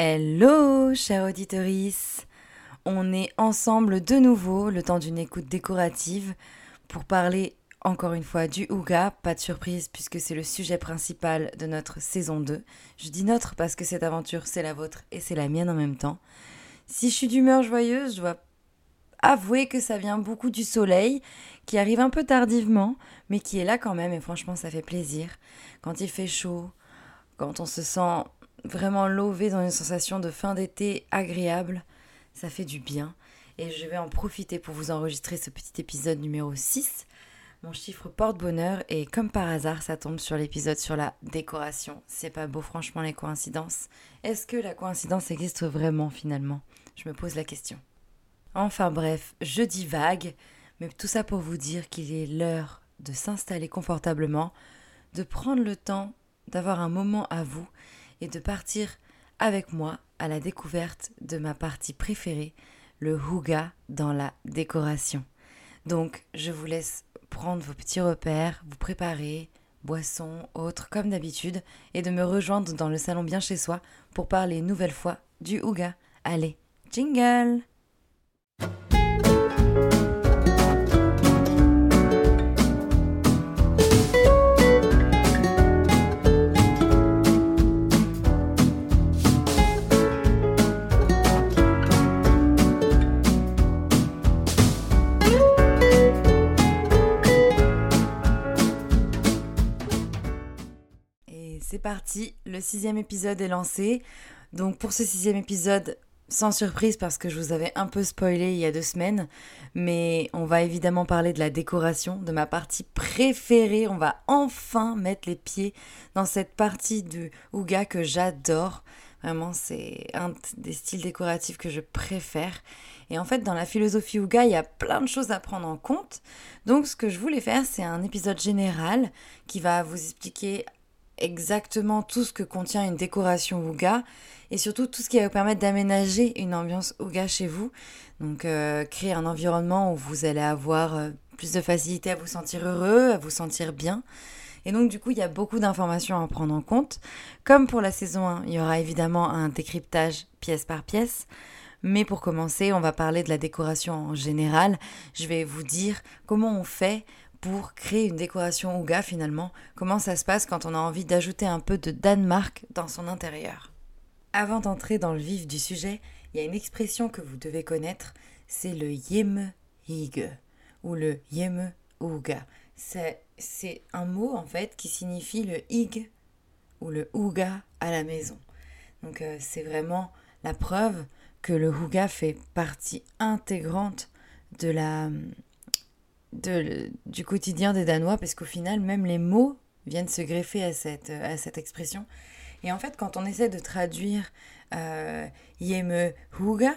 Hello, chère auditorice On est ensemble de nouveau, le temps d'une écoute décorative, pour parler encore une fois du Ouga. Pas de surprise puisque c'est le sujet principal de notre saison 2. Je dis notre parce que cette aventure, c'est la vôtre et c'est la mienne en même temps. Si je suis d'humeur joyeuse, je dois avouer que ça vient beaucoup du soleil, qui arrive un peu tardivement, mais qui est là quand même, et franchement, ça fait plaisir. Quand il fait chaud, quand on se sent vraiment lové dans une sensation de fin d'été agréable. Ça fait du bien. Et je vais en profiter pour vous enregistrer ce petit épisode numéro 6. Mon chiffre porte bonheur et comme par hasard, ça tombe sur l'épisode sur la décoration. C'est pas beau, franchement, les coïncidences. Est-ce que la coïncidence existe vraiment finalement? Je me pose la question. Enfin bref, je dis vague, mais tout ça pour vous dire qu'il est l'heure de s'installer confortablement, de prendre le temps d'avoir un moment à vous et de partir avec moi à la découverte de ma partie préférée, le houga dans la décoration. Donc, je vous laisse prendre vos petits repères, vous préparer, boissons, autres, comme d'habitude, et de me rejoindre dans le salon bien chez soi pour parler une nouvelle fois du houga. Allez, jingle! Le sixième épisode est lancé. Donc pour ce sixième épisode, sans surprise parce que je vous avais un peu spoilé il y a deux semaines, mais on va évidemment parler de la décoration, de ma partie préférée. On va enfin mettre les pieds dans cette partie du Ouga que j'adore. Vraiment, c'est un des styles décoratifs que je préfère. Et en fait, dans la philosophie Ouga, il y a plein de choses à prendre en compte. Donc, ce que je voulais faire, c'est un épisode général qui va vous expliquer exactement tout ce que contient une décoration Ouga et surtout tout ce qui va vous permettre d'aménager une ambiance Ouga chez vous. Donc euh, créer un environnement où vous allez avoir euh, plus de facilité à vous sentir heureux, à vous sentir bien. Et donc du coup, il y a beaucoup d'informations à prendre en compte. Comme pour la saison 1, il y aura évidemment un décryptage pièce par pièce. Mais pour commencer, on va parler de la décoration en général. Je vais vous dire comment on fait pour créer une décoration Ouga finalement, comment ça se passe quand on a envie d'ajouter un peu de Danemark dans son intérieur? Avant d'entrer dans le vif du sujet, il y a une expression que vous devez connaître, c'est le yeme hig ou le yeme ouga. C'est, c'est un mot en fait qui signifie le hig ou le ouga à la maison. Donc euh, c'est vraiment la preuve que le ouga fait partie intégrante de la du quotidien des Danois, parce qu'au final, même les mots viennent se greffer à cette, à cette expression. Et en fait, quand on essaie de traduire euh, Yeme Huga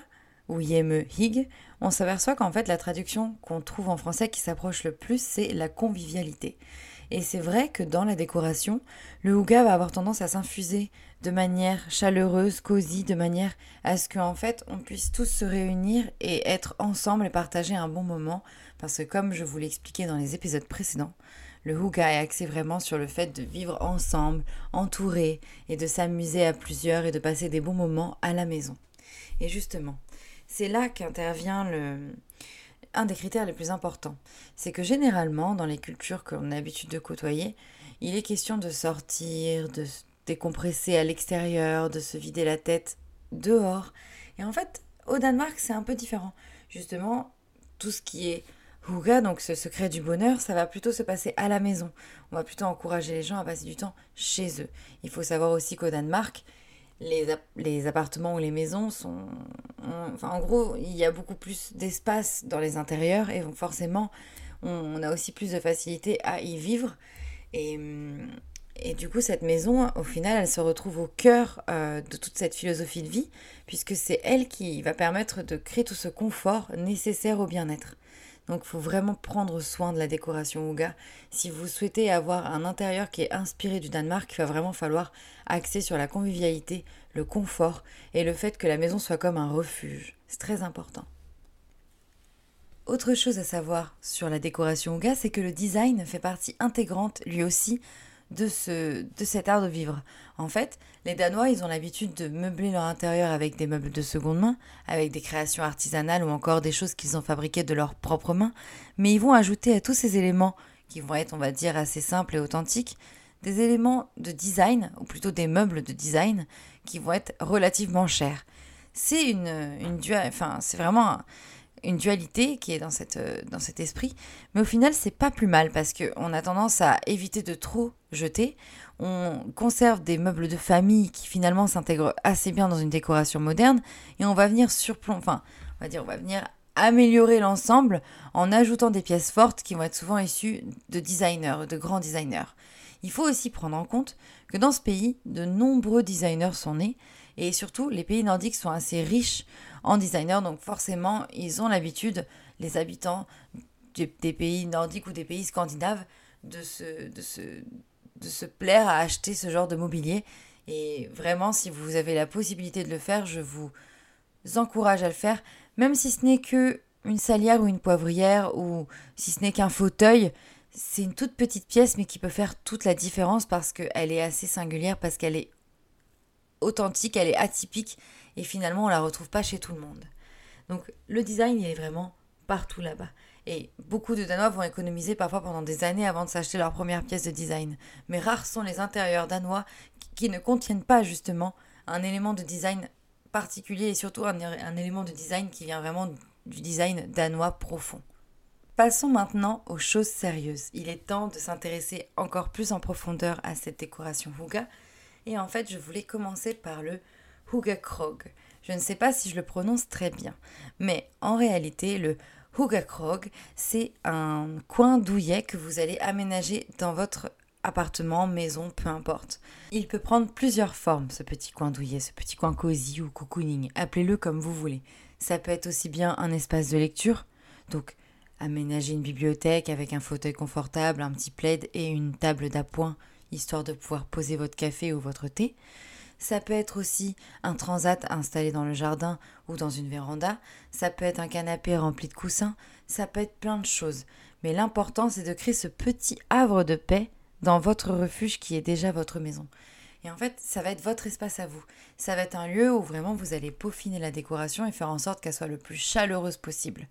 ou Yeme Hig, on s'aperçoit qu'en fait, la traduction qu'on trouve en français qui s'approche le plus, c'est la convivialité. Et c'est vrai que dans la décoration, le Huga va avoir tendance à s'infuser de manière chaleureuse, cosy, de manière à ce qu'en fait on puisse tous se réunir et être ensemble et partager un bon moment parce que comme je vous l'ai expliqué dans les épisodes précédents, le Houga est axé vraiment sur le fait de vivre ensemble, entouré, et de s'amuser à plusieurs et de passer des bons moments à la maison. Et justement, c'est là qu'intervient le... un des critères les plus importants. C'est que généralement, dans les cultures qu'on a l'habitude de côtoyer, il est question de sortir, de décompresser à l'extérieur, de se vider la tête dehors. Et en fait, au Danemark, c'est un peu différent. Justement, tout ce qui est Houga, donc ce secret du bonheur, ça va plutôt se passer à la maison. On va plutôt encourager les gens à passer du temps chez eux. Il faut savoir aussi qu'au Danemark, les, les, appartements ou les maisons sont... enfin, en gros, il y a beaucoup plus d'espace dans les intérieurs et donc forcément, on, a aussi plus de facilité à y vivre. Et, et du coup, cette maison, au final, elle se retrouve au cœur euh, de toute cette philosophie de vie, puisque c'est elle qui va permettre de créer tout ce confort nécessaire au bien-être. Donc il faut vraiment prendre soin de la décoration Ouga. Si vous souhaitez avoir un intérieur qui est inspiré du Danemark, il va vraiment falloir axer sur la convivialité, le confort et le fait que la maison soit comme un refuge. C'est très important. Autre chose à savoir sur la décoration Ouga, c'est que le design fait partie intégrante lui aussi de, ce, de cet art de vivre. En fait, les Danois, ils ont l'habitude de meubler leur intérieur avec des meubles de seconde main, avec des créations artisanales ou encore des choses qu'ils ont fabriquées de leurs propres mains, mais ils vont ajouter à tous ces éléments, qui vont être, on va dire, assez simples et authentiques, des éléments de design, ou plutôt des meubles de design, qui vont être relativement chers. C'est une, une enfin, c'est vraiment une dualité qui est euh, dans cet esprit. Mais au final, c'est pas plus mal parce qu'on a tendance à éviter de trop jeter. On conserve des meubles de famille qui finalement s'intègrent assez bien dans une décoration moderne et on va venir enfin, on va dire, on va venir améliorer l'ensemble en ajoutant des pièces fortes qui vont être souvent issues de designers, de grands designers. Il faut aussi prendre en compte que dans ce pays, de nombreux designers sont nés et surtout les pays nordiques sont assez riches en designer, donc forcément, ils ont l'habitude, les habitants des, pays nordiques ou des pays scandinaves, de se, de, se, de se plaire à acheter ce genre de mobilier. Et vraiment, si vous avez la possibilité de le faire, je vous encourage à le faire, même si ce n'est que une salière ou une poivrière, ou si ce n'est qu'un fauteuil, c'est une toute petite pièce mais qui peut faire toute la différence parce qu'elle est assez singulière, parce qu'elle est authentique, elle est atypique et finalement on la retrouve pas chez tout le monde. Donc le design il est vraiment partout là-bas. Et beaucoup de Danois vont économiser parfois pendant des années avant de s'acheter leur première pièce de design. Mais rares sont les intérieurs danois qui ne contiennent pas justement un élément de design particulier et surtout un, un élément de design qui vient vraiment du design danois profond. Passons maintenant aux choses sérieuses. Il est temps de s'intéresser encore plus en profondeur à cette décoration Huga. Et en fait, je voulais commencer par le Hugakrog. Je ne sais pas si je le prononce très bien, mais en réalité, le Hugakrog, c'est un coin douillet que vous allez aménager dans votre appartement, maison, peu importe. Il peut prendre plusieurs formes, ce petit coin douillet, ce petit coin cosy ou cocooning, appelez-le comme vous voulez. Ça peut être aussi bien un espace de lecture, donc aménager une bibliothèque avec un fauteuil confortable, un petit plaid et une table d'appoint, histoire de pouvoir poser votre café ou votre thé. Ça peut être aussi un transat installé dans le jardin ou dans une véranda. Ça peut être un canapé rempli de coussins. Ça peut être plein de choses. Mais l'important, c'est de créer ce petit havre de paix dans votre refuge qui est déjà votre maison. Et en fait, ça va être votre espace à vous. Ça va être un lieu où vraiment vous allez peaufiner la décoration et faire en sorte qu'elle soit le plus chaleureuse possible.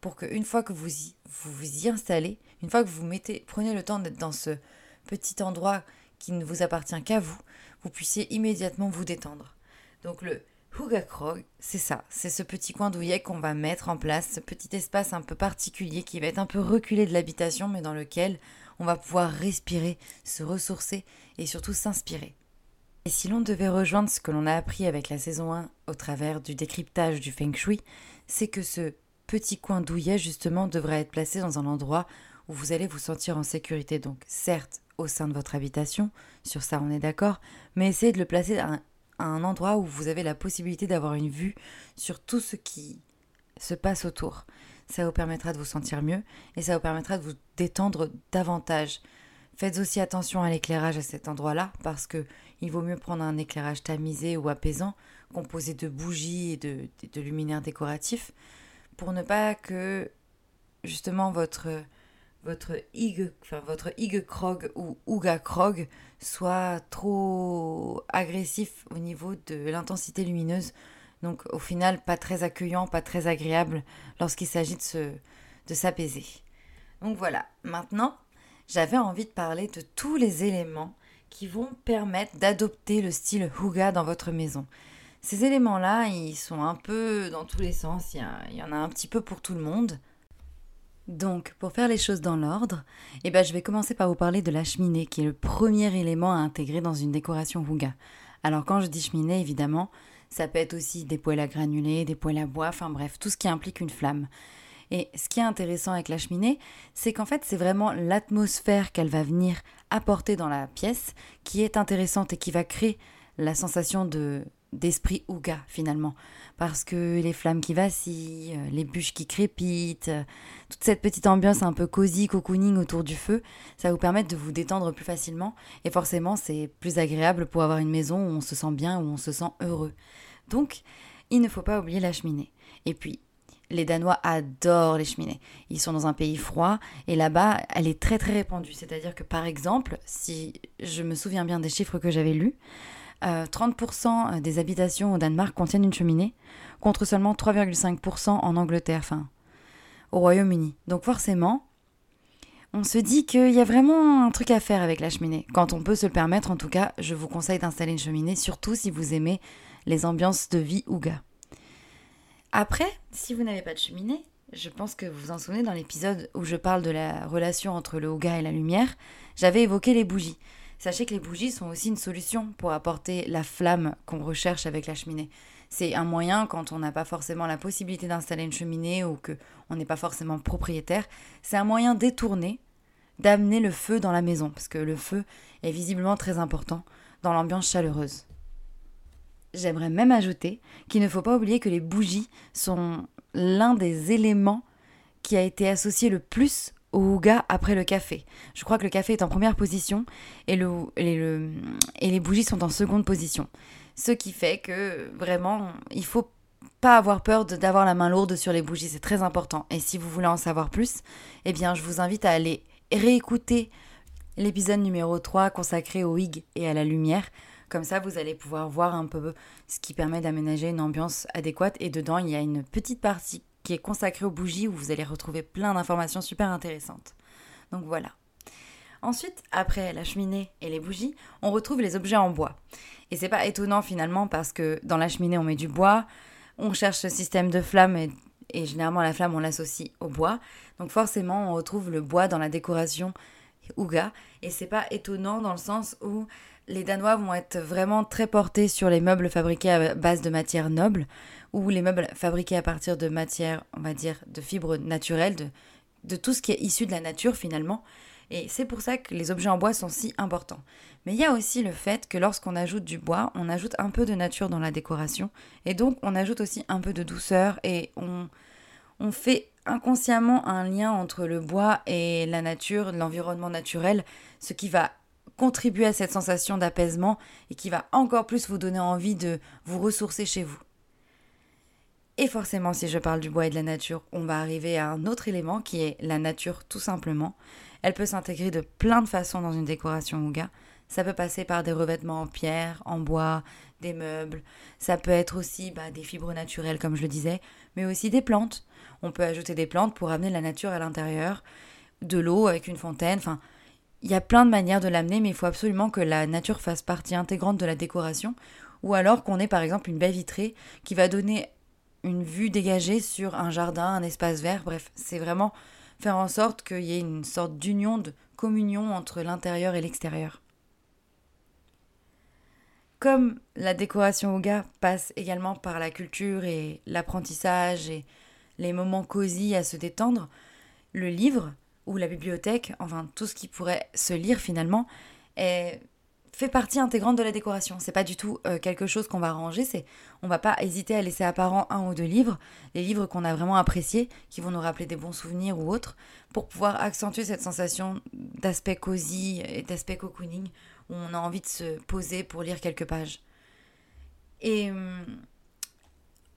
Pour qu'une fois que vous y, vous, y installez, une fois que vous mettez, prenez le temps d'être dans ce petit endroit qui ne vous appartient qu'à vous, vous puissiez immédiatement vous détendre. Donc le Hugakrog, c'est ça, c'est ce petit coin douillet qu'on va mettre en place, ce petit espace un peu particulier qui va être un peu reculé de l'habitation, mais dans lequel on va pouvoir respirer, se ressourcer et surtout s'inspirer. Et si l'on devait rejoindre ce que l'on a appris avec la saison 1 au travers du décryptage du Feng Shui, c'est que ce petit coin douillet justement devrait être placé dans un endroit où vous allez vous sentir en sécurité. Donc certes, au sein de votre habitation, sur ça on est d'accord, mais essayez de le placer à un, endroit où vous avez la possibilité d'avoir une vue sur tout ce qui se passe autour. Ça vous permettra de vous sentir mieux et ça vous permettra de vous détendre davantage. Faites aussi attention à l'éclairage à cet endroit-là parce que il vaut mieux prendre un éclairage tamisé ou apaisant, composé de bougies et de, de luminaires décoratifs, pour ne pas que justement votre votre Ig, enfin votre Krog ou Uga Krog soit trop agressif au niveau de l'intensité lumineuse. Donc au final, pas très accueillant, pas très agréable lorsqu'il s'agit de s'apaiser. Donc voilà, maintenant, j'avais envie de parler de tous les éléments qui vont permettre d'adopter le style Huga dans votre maison. Ces éléments-là, ils sont un peu dans tous les sens, il y en a un petit peu pour tout le monde. Donc, pour faire les choses dans l'ordre, eh ben, je vais commencer par vous parler de la cheminée, qui est le premier élément à intégrer dans une décoration Huga. Alors, quand je dis cheminée, évidemment, ça peut être aussi des poêles à granulés, des poêles à bois, enfin bref, tout ce qui implique une flamme. Et ce qui est intéressant avec la cheminée, c'est qu'en fait, c'est vraiment l'atmosphère qu'elle va venir apporter dans la pièce qui est intéressante et qui va créer la sensation de d'esprit Ouga finalement parce que les flammes qui vacillent, euh, les bûches qui crépitent, euh, toute cette petite ambiance un peu cosy, cocooning autour du feu, ça vous permettre de vous détendre plus facilement et forcément c'est plus agréable pour avoir une maison où on se sent bien, où on se sent heureux. Donc, il ne faut pas oublier la cheminée. Et puis, les Danois adorent les cheminées. Ils sont dans un pays froid et là-bas, elle est très très répandue. C'est-à-dire que par exemple, si je me souviens bien des chiffres que j'avais lus, 30% des habitations au Danemark contiennent une cheminée, contre seulement 3,5% en Angleterre, enfin au Royaume-Uni. Donc forcément, on se dit qu'il y a vraiment un truc à faire avec la cheminée. Quand on peut se le permettre, en tout cas, je vous conseille d'installer une cheminée, surtout si vous aimez les ambiances de vie Ouga. Après, si vous n'avez pas de cheminée, je pense que vous vous en souvenez dans l'épisode où je parle de la relation entre le Ouga et la lumière, j'avais évoqué les bougies. Sachez que les bougies sont aussi une solution pour apporter la flamme qu'on recherche avec la cheminée. C'est un moyen quand on n'a pas forcément la possibilité d'installer une cheminée ou que on n'est pas forcément propriétaire, c'est un moyen détourné d'amener le feu dans la maison parce que le feu est visiblement très important dans l'ambiance chaleureuse. J'aimerais même ajouter qu'il ne faut pas oublier que les bougies sont l'un des éléments qui a été associé le plus au Ouga après le café. Je crois que le café est en première position et, le, et les bougies sont en seconde position. Ce qui fait que vraiment, il faut pas avoir peur d'avoir la main lourde sur les bougies, c'est très important. Et si vous voulez en savoir plus, eh bien, je vous invite à aller réécouter l'épisode numéro 3 consacré au hig et à la lumière. Comme ça, vous allez pouvoir voir un peu ce qui permet d'aménager une ambiance adéquate. Et dedans, il y a une petite partie qui est consacrée aux bougies où vous allez retrouver plein d'informations super intéressantes. Donc voilà. Ensuite, après la cheminée et les bougies, on retrouve les objets en bois. Et c'est pas étonnant finalement parce que dans la cheminée on met du bois, on cherche ce système de flamme et, généralement la flamme on l'associe au bois. Donc forcément on retrouve le bois dans la décoration Ouga. Et c'est pas étonnant dans le sens où les Danois vont être vraiment très portés sur les meubles fabriqués à base de matières nobles ou les meubles fabriqués à partir de matières, on va dire, de fibres naturelles, de, tout ce qui est issu de la nature finalement. Et c'est pour ça que les objets en bois sont si importants. Mais il y a aussi le fait que lorsqu'on ajoute du bois, on ajoute un peu de nature dans la décoration. Et donc on ajoute aussi un peu de douceur et on fait inconsciemment un lien entre le bois et la nature, l'environnement naturel, ce qui va contribuer à cette sensation d'apaisement et qui va encore plus vous donner envie de vous ressourcer chez vous. Et forcément, si je parle du bois et de la nature, on va arriver à un autre élément qui est la nature tout simplement. Elle peut s'intégrer de plein de façons dans une décoration Ouga. Ça peut passer par des revêtements en pierre, en bois, des meubles. Ça peut être aussi bah, des fibres naturelles, comme je le disais, mais aussi des plantes. On peut ajouter des plantes pour amener la nature à l'intérieur, de l'eau avec une fontaine. Enfin, il y a plein de manières de l'amener, mais il faut absolument que la nature fasse partie intégrante de la décoration, ou alors qu'on ait par exemple une baie vitrée qui va donner une vue dégagée sur un jardin, un espace vert. Bref, c'est vraiment faire en sorte qu'il y ait une sorte d'union, de communion entre l'intérieur et l'extérieur. Comme la décoration Ouga passe également par la culture et l'apprentissage et les moments cosy à se détendre, le livre ou la bibliothèque, enfin tout ce qui pourrait se lire finalement, fait partie intégrante de la décoration. C'est pas du tout euh, quelque chose qu'on va ranger, c'est on va pas hésiter à laisser apparent un ou deux livres, les livres qu'on a vraiment appréciés, qui vont nous rappeler des bons souvenirs ou autres, pour pouvoir accentuer cette sensation d'aspect cosy et d'aspect cocooning où on a envie de se poser pour lire quelques pages. Et hum,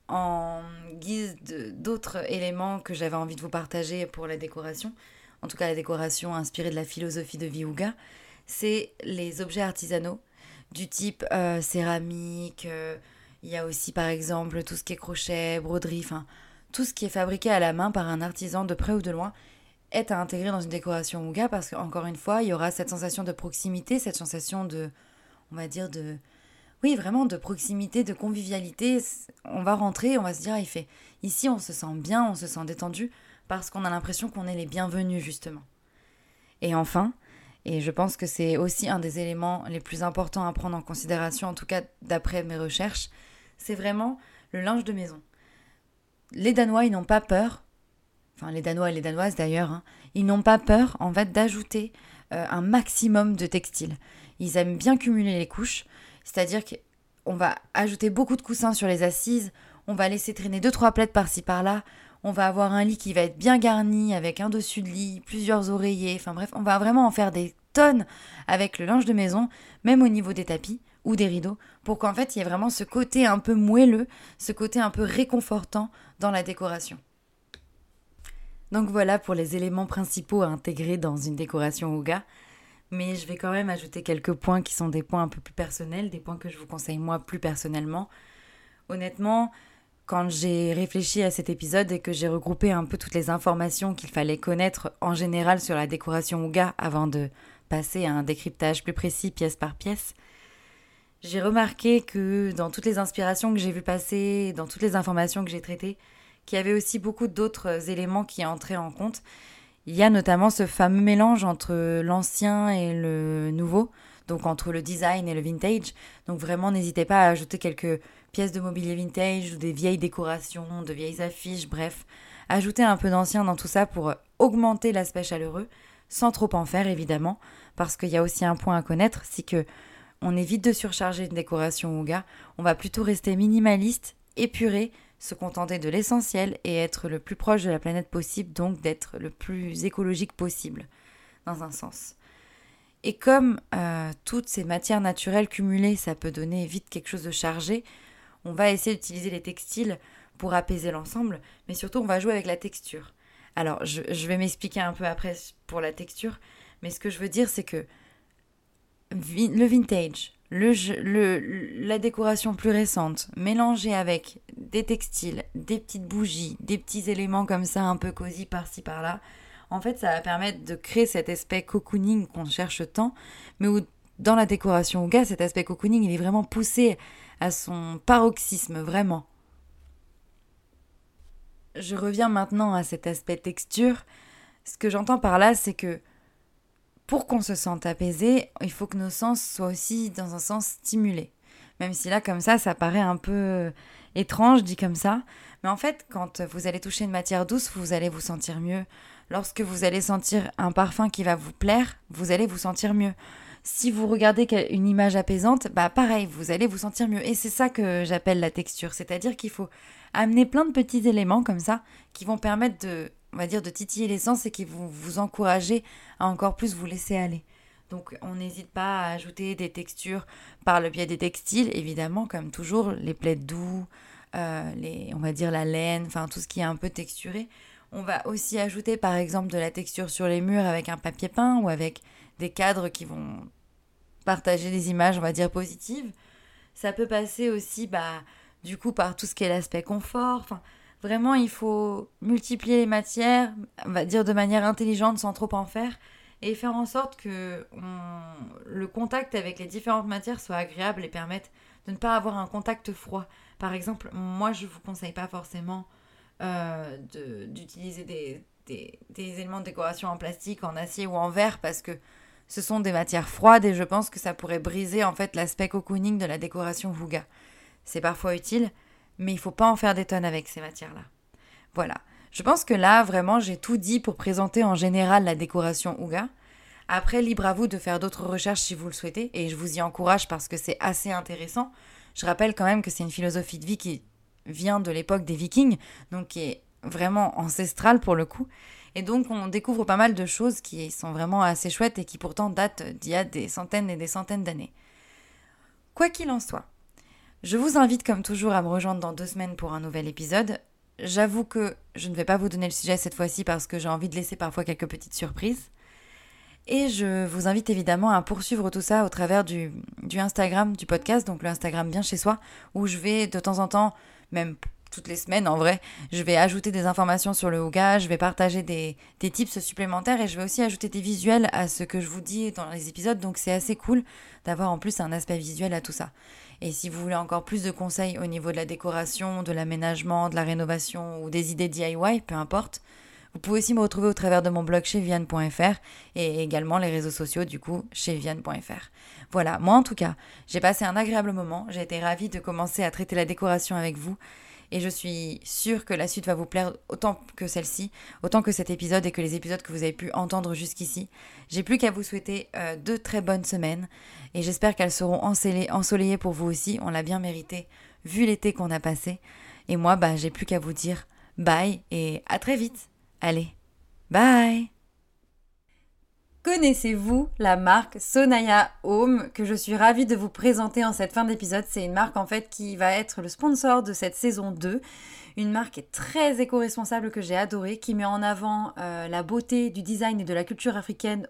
en guise d'autres éléments que j'avais envie de vous partager pour la décoration, en tout cas la décoration inspirée de la philosophie de Viuga, c'est les objets artisanaux du type euh, céramique. Euh, il y a aussi par exemple tout ce qui est crochet, broderie, enfin tout ce qui est fabriqué à la main par un artisan de près ou de loin est à intégrer dans une décoration Ouga parce qu'encore une fois, il y aura cette sensation de proximité, cette sensation de, on va dire, de, oui, vraiment de proximité, de convivialité. On va rentrer, on va se dire, il fait, ici on se sent bien, on se sent détendu parce qu'on a l'impression qu'on est les bienvenus justement. Et enfin, et je pense que c'est aussi un des éléments les plus importants à prendre en considération, en tout cas d'après mes recherches, c'est vraiment le linge de maison. Les Danois, ils n'ont pas peur, enfin les Danois et les Danoises d'ailleurs, hein, ils n'ont pas peur en fait d'ajouter euh, un maximum de textiles. Ils aiment bien cumuler les couches, c'est-à-dire qu'on va ajouter beaucoup de coussins sur les assises, on va laisser traîner deux trois plaides par-ci par-là, on va avoir un lit qui va être bien garni avec un dessus de lit, plusieurs oreillers, enfin bref, on va vraiment en faire des tonnes avec le linge de maison, même au niveau des tapis ou des rideaux, pour qu'en fait il y ait vraiment ce côté un peu moelleux, ce côté un peu réconfortant dans la décoration. Donc voilà pour les éléments principaux à intégrer dans une décoration Ouga. Mais je vais quand même ajouter quelques points qui sont des points un peu plus personnels, des points que je vous conseille moi plus personnellement. Honnêtement, quand j'ai réfléchi à cet épisode et que j'ai regroupé un peu toutes les informations qu'il fallait connaître en général sur la décoration Ouga avant de passer à un décryptage plus précis pièce par pièce, j'ai remarqué que dans toutes les inspirations que j'ai vues passer, dans toutes les informations que j'ai traitées, qu'il y avait aussi beaucoup d'autres éléments qui entraient en compte. Il y a notamment ce fameux mélange entre l'ancien et le nouveau, donc entre le design et le vintage. Donc vraiment, n'hésitez pas à ajouter quelques pièces de mobilier vintage ou des vieilles décorations, de vieilles affiches, bref. Ajoutez un peu d'ancien dans tout ça pour augmenter l'aspect chaleureux, sans trop en faire évidemment, parce qu'il y a aussi un point à connaître, c'est que on évite de surcharger une décoration Ouga, on va plutôt rester minimaliste, épuré, se contenter de l'essentiel et être le plus proche de la planète possible, donc d'être le plus écologique possible, dans un sens. Et comme euh, toutes ces matières naturelles cumulées, ça peut donner vite quelque chose de chargé, on va essayer d'utiliser les textiles pour apaiser l'ensemble, mais surtout on va jouer avec la texture. Alors je, vais m'expliquer un peu après pour la texture, mais ce que je veux dire c'est que le vintage, le, la décoration plus récente, mélangée avec des textiles, des petites bougies, des petits éléments comme ça, un peu cosy par-ci par-là, en fait, ça va permettre de créer cet aspect cocooning qu'on cherche tant, mais où dans la décoration au gars, cet aspect cocooning, il est vraiment poussé à son paroxysme, vraiment. Je reviens maintenant à cet aspect texture. Ce que j'entends par là, c'est que pour qu'on se sente apaisé, il faut que nos sens soient aussi dans un sens stimulés. Même si là, comme ça, ça paraît un peu étrange dit comme ça. Mais en fait, quand vous allez toucher une matière douce, vous allez vous sentir mieux. Lorsque vous allez sentir un parfum qui va vous plaire, vous allez vous sentir mieux. Si vous regardez une image apaisante, bah pareil, vous allez vous sentir mieux. Et c'est ça que j'appelle la texture. C'est-à-dire qu'il faut amener plein de petits éléments comme ça qui vont permettre de on va dire, de titiller l'essence et qui vont vous encourager à encore plus vous laisser aller. Donc on n'hésite pas à ajouter des textures par le biais des textiles, évidemment, comme toujours, les plaids doux, euh, les, on va dire la laine, enfin tout ce qui est un peu texturé. On va aussi ajouter par exemple de la texture sur les murs avec un papier peint ou avec des cadres qui vont partager des images, on va dire, positives. Ça peut passer aussi, bah, du coup, par tout ce qui est l'aspect confort. Enfin, Vraiment, il faut multiplier les matières, on va dire de manière intelligente sans trop en faire, et faire en sorte que le contact avec les différentes matières soit agréable et permette de ne pas avoir un contact froid. Par exemple, moi, je vous conseille pas forcément euh, d'utiliser des, des, éléments de décoration en plastique, en acier ou en verre, parce que ce sont des matières froides et je pense que ça pourrait briser en fait l'aspect cocooning de la décoration Vuga. C'est parfois utile, mais il faut pas en faire des tonnes avec ces matières-là. Voilà. Je pense que là, vraiment, j'ai tout dit pour présenter en général la décoration Ouga. Après, libre à vous de faire d'autres recherches si vous le souhaitez, et je vous y encourage parce que c'est assez intéressant. Je rappelle quand même que c'est une philosophie de vie qui vient de l'époque des vikings, donc qui est vraiment ancestrale pour le coup. Et donc on découvre pas mal de choses qui sont vraiment assez chouettes et qui pourtant datent d'il y a des centaines et des centaines d'années. Quoi qu'il en soit, je vous invite comme toujours à me rejoindre dans deux semaines pour un nouvel épisode. J'avoue que je ne vais pas vous donner le sujet cette fois-ci parce que j'ai envie de laisser parfois quelques petites surprises. Et je vous invite évidemment à poursuivre tout ça au travers du, du Instagram du podcast, donc le Instagram bien chez soi, où je vais de temps en temps, même toutes les semaines en vrai, je vais ajouter des informations sur le yoga, je vais partager des, des tips supplémentaires et je vais aussi ajouter des visuels à ce que je vous dis dans les épisodes, donc c'est assez cool d'avoir en plus un aspect visuel à tout ça. Et si vous voulez encore plus de conseils au niveau de la décoration, de l'aménagement, de la rénovation ou des idées DIY, peu importe, vous pouvez aussi me retrouver au travers de mon blog chez Vienne.fr et également les réseaux sociaux du coup chez Vienne.fr. Voilà, moi en tout cas, j'ai passé un agréable moment, j'ai été ravie de commencer à traiter la décoration avec vous et je suis sûre que la suite va vous plaire autant que celle-ci, autant que cet épisode et que les épisodes que vous avez pu entendre jusqu'ici. J'ai plus qu'à vous souhaiter euh, deux très bonnes semaines et j'espère qu'elles seront ensoleillées pour vous aussi. On l'a bien mérité vu l'été qu'on a passé. Et moi, bah, j'ai plus qu'à vous dire bye et à très vite. Allez, bye Connaissez-vous la marque Sonaya Home que je suis ravie de vous présenter en cette fin d'épisode C'est une marque en fait qui va être le sponsor de cette saison 2. Une marque très éco-responsable que j'ai adorée, qui met en avant euh, la beauté du design et de la culture africaine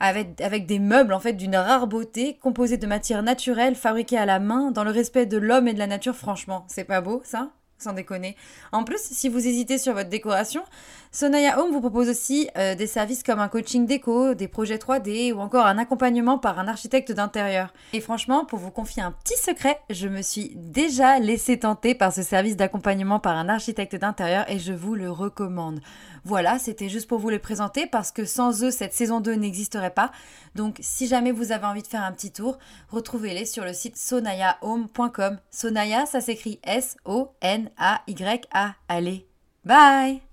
avec, avec des meubles en fait d'une rare beauté, composés de matières naturelles, fabriquées à la main, dans le respect de l'homme et de la nature. Franchement, c'est pas beau ça? Sans déconner. En plus, si vous hésitez sur votre décoration, Sonaya Home vous propose aussi euh, des services comme un coaching déco, des projets 3D ou encore un accompagnement par un architecte d'intérieur. Et franchement, pour vous confier un petit secret, je me suis déjà laissé tenter par ce service d'accompagnement par un architecte d'intérieur et je vous le recommande. Voilà, c'était juste pour vous les présenter parce que sans eux, cette saison 2 n'existerait pas. Donc si jamais vous avez envie de faire un petit tour, retrouvez-les sur le site sonayahome.com. Sonaya, ça s'écrit S-O-N-A-Y-A. Allez, bye